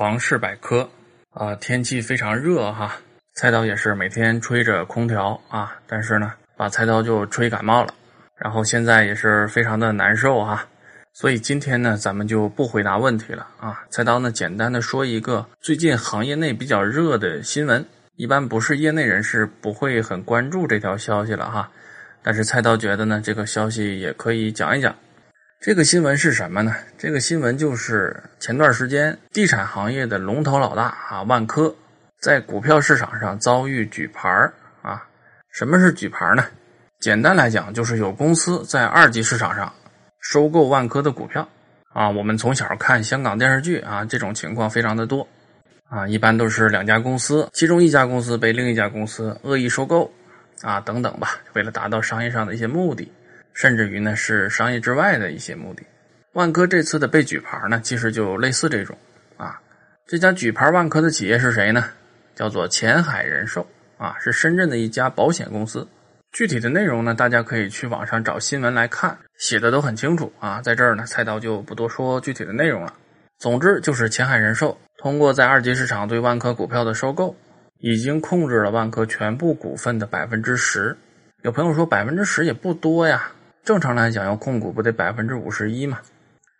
房事百科啊，天气非常热哈，菜刀也是每天吹着空调啊，但是呢，把菜刀就吹感冒了，然后现在也是非常的难受哈，所以今天呢，咱们就不回答问题了啊，菜刀呢，简单的说一个最近行业内比较热的新闻，一般不是业内人士不会很关注这条消息了哈，但是菜刀觉得呢，这个消息也可以讲一讲。这个新闻是什么呢？这个新闻就是前段时间地产行业的龙头老大啊，万科在股票市场上遭遇举牌啊。什么是举牌呢？简单来讲，就是有公司在二级市场上收购万科的股票啊。我们从小看香港电视剧啊，这种情况非常的多啊。一般都是两家公司，其中一家公司被另一家公司恶意收购啊，等等吧，为了达到商业上的一些目的。甚至于呢，是商业之外的一些目的。万科这次的被举牌呢，其实就类似这种啊。这家举牌万科的企业是谁呢？叫做前海人寿啊，是深圳的一家保险公司。具体的内容呢，大家可以去网上找新闻来看，写的都很清楚啊。在这儿呢，菜刀就不多说具体的内容了。总之就是前海人寿通过在二级市场对万科股票的收购，已经控制了万科全部股份的百分之十。有朋友说百分之十也不多呀。正常来讲，要控股不得百分之五十一嘛？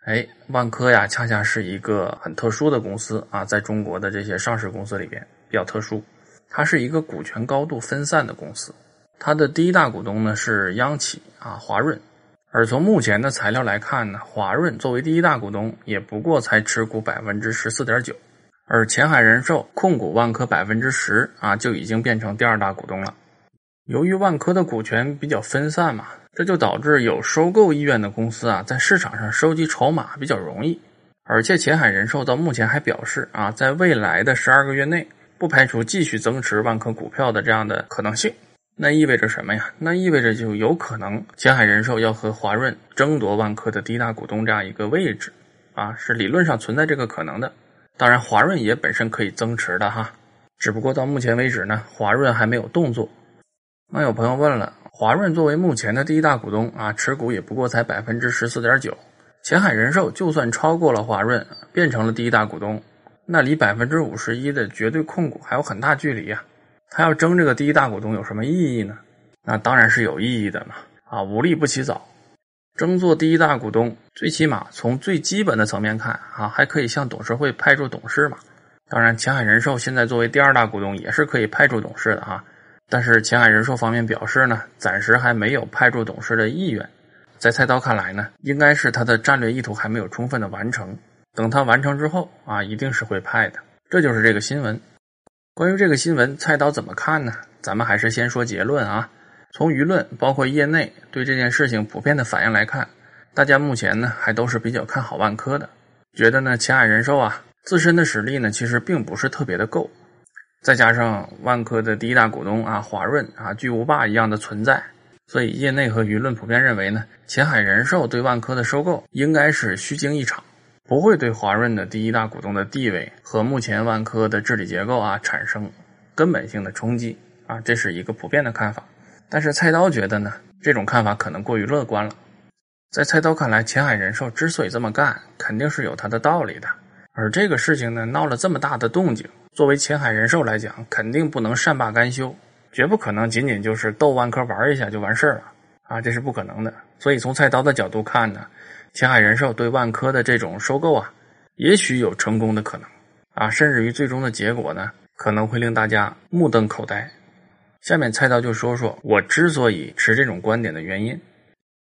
哎，万科呀，恰恰是一个很特殊的公司啊，在中国的这些上市公司里边比较特殊，它是一个股权高度分散的公司。它的第一大股东呢是央企啊，华润。而从目前的材料来看呢，华润作为第一大股东，也不过才持股百分之十四点九，而前海人寿控股万科百分之十啊，就已经变成第二大股东了。由于万科的股权比较分散嘛。这就导致有收购意愿的公司啊，在市场上收集筹码比较容易，而且前海人寿到目前还表示啊，在未来的十二个月内，不排除继续增持万科股票的这样的可能性。那意味着什么呀？那意味着就有可能前海人寿要和华润争夺万科的第一大股东这样一个位置，啊，是理论上存在这个可能的。当然，华润也本身可以增持的哈，只不过到目前为止呢，华润还没有动作。那有朋友问了。华润作为目前的第一大股东啊，持股也不过才百分之十四点九。前海人寿就算超过了华润，变成了第一大股东，那离百分之五十一的绝对控股还有很大距离呀。他要争这个第一大股东有什么意义呢？那当然是有意义的嘛！啊，无利不起早，争做第一大股东，最起码从最基本的层面看啊，还可以向董事会派出董事嘛。当然，前海人寿现在作为第二大股东，也是可以派出董事的哈。但是前海人寿方面表示呢，暂时还没有派驻董事的意愿。在菜刀看来呢，应该是他的战略意图还没有充分的完成。等他完成之后啊，一定是会派的。这就是这个新闻。关于这个新闻，菜刀怎么看呢？咱们还是先说结论啊。从舆论包括业内对这件事情普遍的反应来看，大家目前呢还都是比较看好万科的，觉得呢前海人寿啊自身的实力呢其实并不是特别的够。再加上万科的第一大股东啊华润啊巨无霸一样的存在，所以业内和舆论普遍认为呢，前海人寿对万科的收购应该是虚惊一场，不会对华润的第一大股东的地位和目前万科的治理结构啊产生根本性的冲击啊，这是一个普遍的看法。但是菜刀觉得呢，这种看法可能过于乐观了。在菜刀看来，前海人寿之所以这么干，肯定是有它的道理的。而这个事情呢，闹了这么大的动静。作为前海人寿来讲，肯定不能善罢甘休，绝不可能仅仅就是逗万科玩一下就完事儿了啊，这是不可能的。所以从菜刀的角度看呢，前海人寿对万科的这种收购啊，也许有成功的可能啊，甚至于最终的结果呢，可能会令大家目瞪口呆。下面菜刀就说说我之所以持这种观点的原因。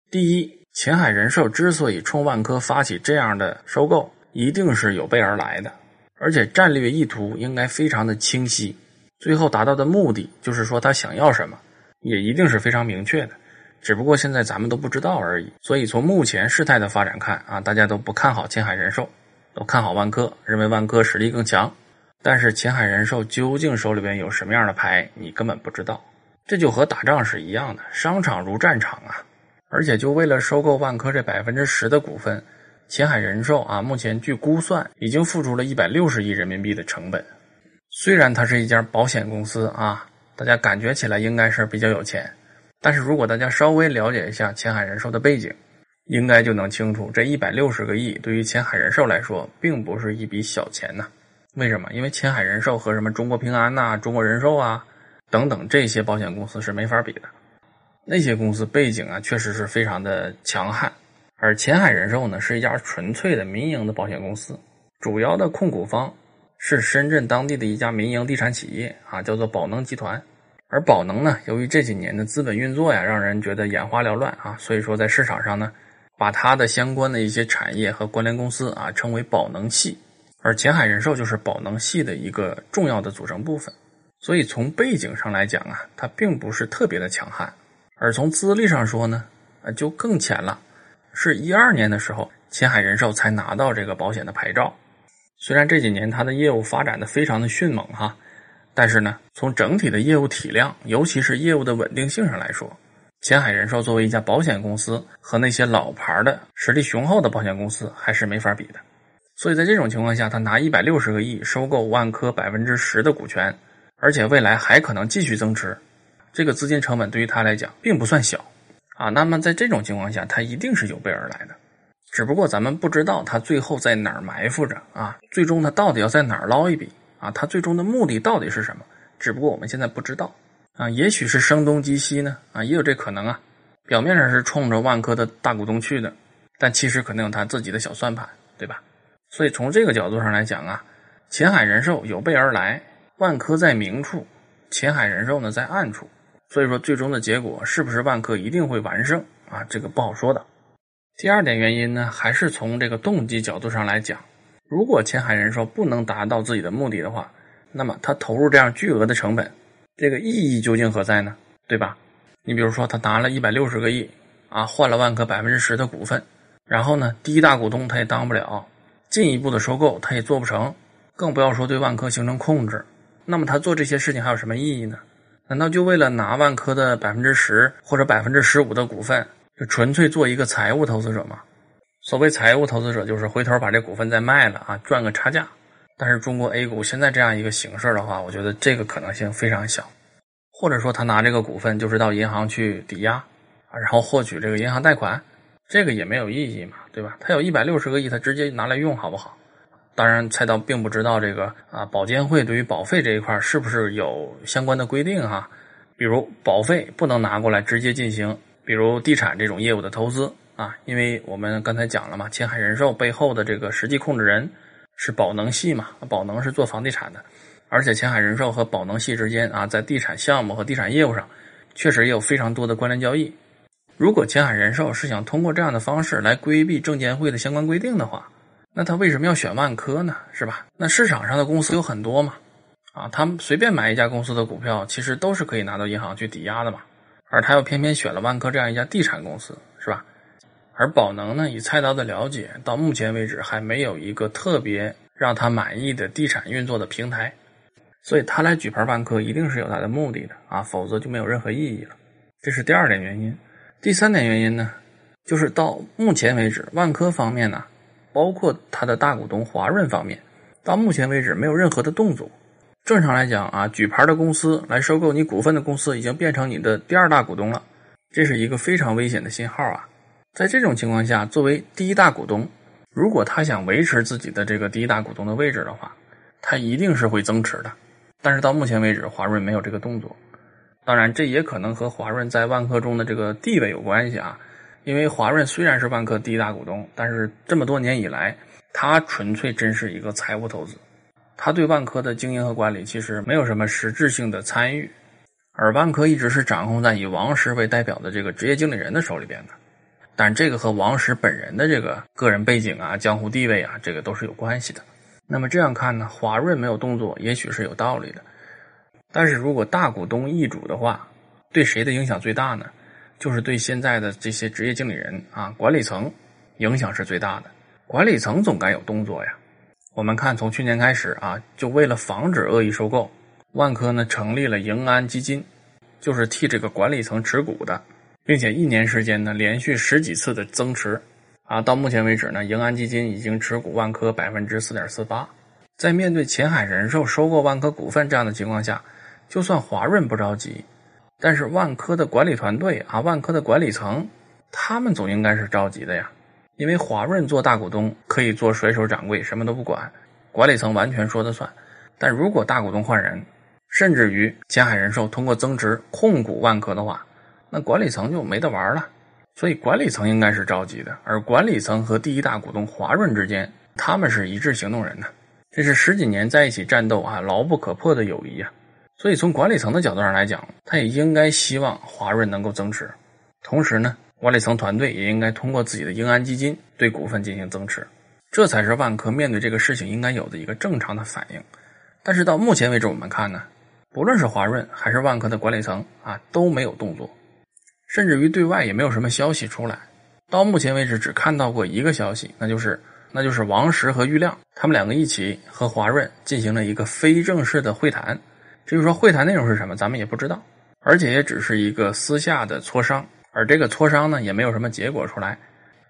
第一，前海人寿之所以冲万科发起这样的收购，一定是有备而来的。而且战略意图应该非常的清晰，最后达到的目的就是说他想要什么，也一定是非常明确的，只不过现在咱们都不知道而已。所以从目前事态的发展看啊，大家都不看好前海人寿，都看好万科，认为万科实力更强。但是前海人寿究竟手里边有什么样的牌，你根本不知道。这就和打仗是一样的，商场如战场啊。而且就为了收购万科这百分之十的股份。前海人寿啊，目前据估算已经付出了一百六十亿人民币的成本。虽然它是一家保险公司啊，大家感觉起来应该是比较有钱，但是如果大家稍微了解一下前海人寿的背景，应该就能清楚，这一百六十个亿对于前海人寿来说并不是一笔小钱呐。为什么？因为前海人寿和什么中国平安呐、中国人寿啊等等这些保险公司是没法比的。那些公司背景啊，确实是非常的强悍。而前海人寿呢，是一家纯粹的民营的保险公司，主要的控股方是深圳当地的一家民营地产企业啊，叫做宝能集团。而宝能呢，由于这几年的资本运作呀，让人觉得眼花缭乱啊，所以说在市场上呢，把它的相关的一些产业和关联公司啊，称为宝能系。而前海人寿就是宝能系的一个重要的组成部分。所以从背景上来讲啊，它并不是特别的强悍。而从资历上说呢，啊，就更浅了。是一二年的时候，前海人寿才拿到这个保险的牌照。虽然这几年它的业务发展的非常的迅猛哈，但是呢，从整体的业务体量，尤其是业务的稳定性上来说，前海人寿作为一家保险公司，和那些老牌的实力雄厚的保险公司还是没法比的。所以在这种情况下，他拿一百六十个亿收购万科百分之十的股权，而且未来还可能继续增持，这个资金成本对于他来讲并不算小。啊，那么在这种情况下，他一定是有备而来的，只不过咱们不知道他最后在哪儿埋伏着啊，最终他到底要在哪儿捞一笔啊？他最终的目的到底是什么？只不过我们现在不知道啊，也许是声东击西呢啊，也有这可能啊。表面上是冲着万科的大股东去的，但其实可能有他自己的小算盘，对吧？所以从这个角度上来讲啊，前海人寿有备而来，万科在明处，前海人寿呢在暗处。所以说，最终的结果是不是万科一定会完胜啊？这个不好说的。第二点原因呢，还是从这个动机角度上来讲，如果前海人寿不能达到自己的目的的话，那么他投入这样巨额的成本，这个意义究竟何在呢？对吧？你比如说，他拿了一百六十个亿啊，换了万科百分之十的股份，然后呢，第一大股东他也当不了，进一步的收购他也做不成，更不要说对万科形成控制，那么他做这些事情还有什么意义呢？难道就为了拿万科的百分之十或者百分之十五的股份，就纯粹做一个财务投资者吗？所谓财务投资者，就是回头把这股份再卖了啊，赚个差价。但是中国 A 股现在这样一个形势的话，我觉得这个可能性非常小。或者说他拿这个股份就是到银行去抵押啊，然后获取这个银行贷款，这个也没有意义嘛，对吧？他有一百六十个亿，他直接拿来用好不好？当然，菜刀并不知道这个啊，保监会对于保费这一块是不是有相关的规定哈？比如保费不能拿过来直接进行，比如地产这种业务的投资啊，因为我们刚才讲了嘛，前海人寿背后的这个实际控制人是宝能系嘛，宝能是做房地产的，而且前海人寿和宝能系之间啊，在地产项目和地产业务上确实也有非常多的关联交易。如果前海人寿是想通过这样的方式来规避证监会的相关规定的话，那他为什么要选万科呢？是吧？那市场上的公司有很多嘛，啊，他们随便买一家公司的股票，其实都是可以拿到银行去抵押的嘛。而他又偏偏选了万科这样一家地产公司，是吧？而宝能呢，以菜刀的了解，到目前为止还没有一个特别让他满意的地产运作的平台，所以他来举牌万科一定是有他的目的的啊，否则就没有任何意义了。这是第二点原因。第三点原因呢，就是到目前为止，万科方面呢。包括他的大股东华润方面，到目前为止没有任何的动作。正常来讲啊，举牌的公司来收购你股份的公司已经变成你的第二大股东了，这是一个非常危险的信号啊。在这种情况下，作为第一大股东，如果他想维持自己的这个第一大股东的位置的话，他一定是会增持的。但是到目前为止，华润没有这个动作。当然，这也可能和华润在万科中的这个地位有关系啊。因为华润虽然是万科第一大股东，但是这么多年以来，他纯粹真是一个财务投资，他对万科的经营和管理其实没有什么实质性的参与，而万科一直是掌控在以王石为代表的这个职业经理人的手里边的。但这个和王石本人的这个个人背景啊、江湖地位啊，这个都是有关系的。那么这样看呢，华润没有动作，也许是有道理的。但是如果大股东易主的话，对谁的影响最大呢？就是对现在的这些职业经理人啊，管理层影响是最大的。管理层总该有动作呀。我们看，从去年开始啊，就为了防止恶意收购，万科呢成立了盈安基金，就是替这个管理层持股的，并且一年时间呢，连续十几次的增持啊。到目前为止呢，盈安基金已经持股万科百分之四点四八。在面对前海人寿收购万科股份这样的情况下，就算华润不着急。但是万科的管理团队啊，万科的管理层，他们总应该是着急的呀，因为华润做大股东可以做甩手掌柜，什么都不管，管理层完全说的算。但如果大股东换人，甚至于前海人寿通过增持控股万科的话，那管理层就没得玩了。所以管理层应该是着急的，而管理层和第一大股东华润之间，他们是一致行动人呢。这是十几年在一起战斗啊，牢不可破的友谊啊。所以从管理层的角度上来讲，他也应该希望华润能够增持。同时呢，管理层团队也应该通过自己的英安基金对股份进行增持，这才是万科面对这个事情应该有的一个正常的反应。但是到目前为止，我们看呢，不论是华润还是万科的管理层啊，都没有动作，甚至于对外也没有什么消息出来。到目前为止，只看到过一个消息，那就是那就是王石和郁亮他们两个一起和华润进行了一个非正式的会谈。至于说会谈内容是什么，咱们也不知道，而且也只是一个私下的磋商，而这个磋商呢，也没有什么结果出来。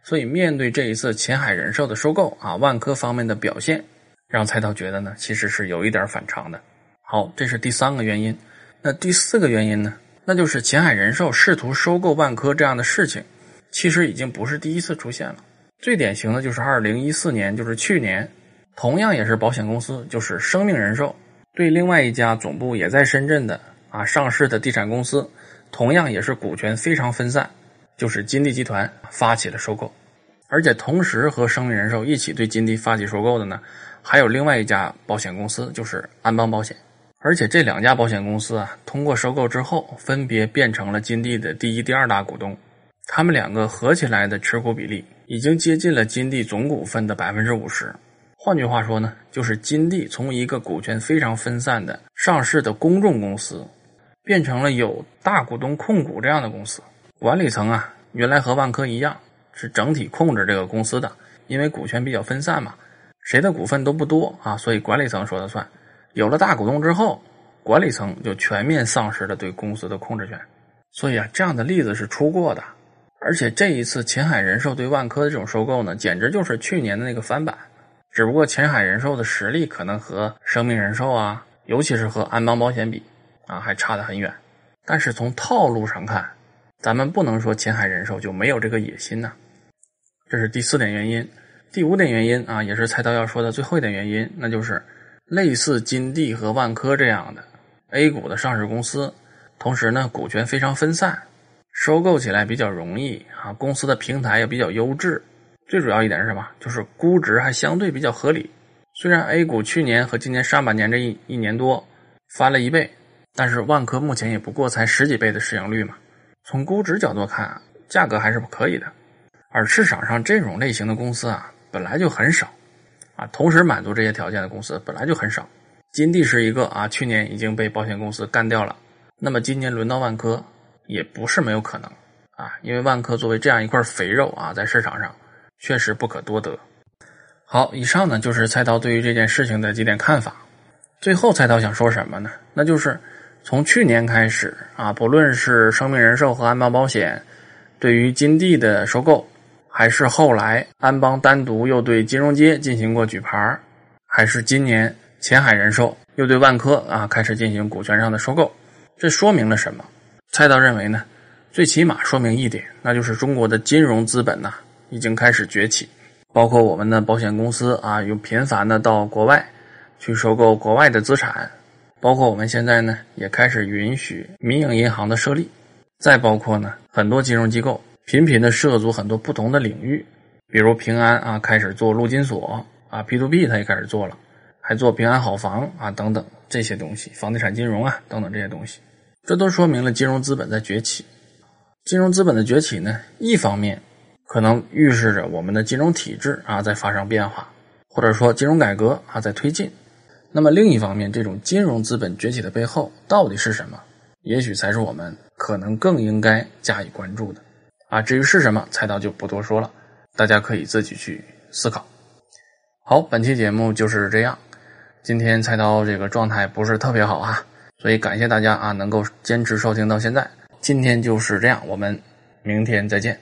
所以面对这一次前海人寿的收购啊，万科方面的表现。让蔡涛觉得呢，其实是有一点反常的。好，这是第三个原因。那第四个原因呢？那就是前海人寿试图收购万科这样的事情，其实已经不是第一次出现了。最典型的就是二零一四年，就是去年，同样也是保险公司，就是生命人寿对另外一家总部也在深圳的啊上市的地产公司，同样也是股权非常分散，就是金地集团发起了收购，而且同时和生命人寿一起对金地发起收购的呢。还有另外一家保险公司，就是安邦保险，而且这两家保险公司啊，通过收购之后，分别变成了金地的第一、第二大股东。他们两个合起来的持股比例已经接近了金地总股份的百分之五十。换句话说呢，就是金地从一个股权非常分散的上市的公众公司，变成了有大股东控股这样的公司。管理层啊，原来和万科一样，是整体控制这个公司的，因为股权比较分散嘛。谁的股份都不多啊，所以管理层说了算。有了大股东之后，管理层就全面丧失了对公司的控制权。所以啊，这样的例子是出过的。而且这一次前海人寿对万科的这种收购呢，简直就是去年的那个翻版。只不过前海人寿的实力可能和生命人寿啊，尤其是和安邦保险比啊，还差得很远。但是从套路上看，咱们不能说前海人寿就没有这个野心呐。这是第四点原因。第五点原因啊，也是菜刀要说的最后一点原因，那就是类似金地和万科这样的 A 股的上市公司，同时呢股权非常分散，收购起来比较容易啊，公司的平台也比较优质。最主要一点是什么？就是估值还相对比较合理。虽然 A 股去年和今年上半年这一一年多翻了一倍，但是万科目前也不过才十几倍的市盈率嘛。从估值角度看，价格还是不可以的。而市场上这种类型的公司啊。本来就很少，啊，同时满足这些条件的公司本来就很少。金地是一个啊，去年已经被保险公司干掉了，那么今年轮到万科也不是没有可能啊，因为万科作为这样一块肥肉啊，在市场上确实不可多得。好，以上呢就是菜刀对于这件事情的几点看法。最后，菜刀想说什么呢？那就是从去年开始啊，不论是生命人寿和安邦保险对于金地的收购。还是后来安邦单独又对金融街进行过举牌还是今年前海人寿又对万科啊开始进行股权上的收购，这说明了什么？蔡道认为呢，最起码说明一点，那就是中国的金融资本呐已经开始崛起，包括我们的保险公司啊，又频繁的到国外去收购国外的资产，包括我们现在呢也开始允许民营银行的设立，再包括呢很多金融机构。频频的涉足很多不同的领域，比如平安啊，开始做陆金所啊，P to P 它也开始做了，还做平安好房啊等等这些东西，房地产金融啊等等这些东西，这都说明了金融资本在崛起。金融资本的崛起呢，一方面可能预示着我们的金融体制啊在发生变化，或者说金融改革啊在推进。那么另一方面，这种金融资本崛起的背后到底是什么？也许才是我们可能更应该加以关注的。啊，至于是什么，菜刀就不多说了，大家可以自己去思考。好，本期节目就是这样。今天菜刀这个状态不是特别好啊，所以感谢大家啊能够坚持收听到现在。今天就是这样，我们明天再见。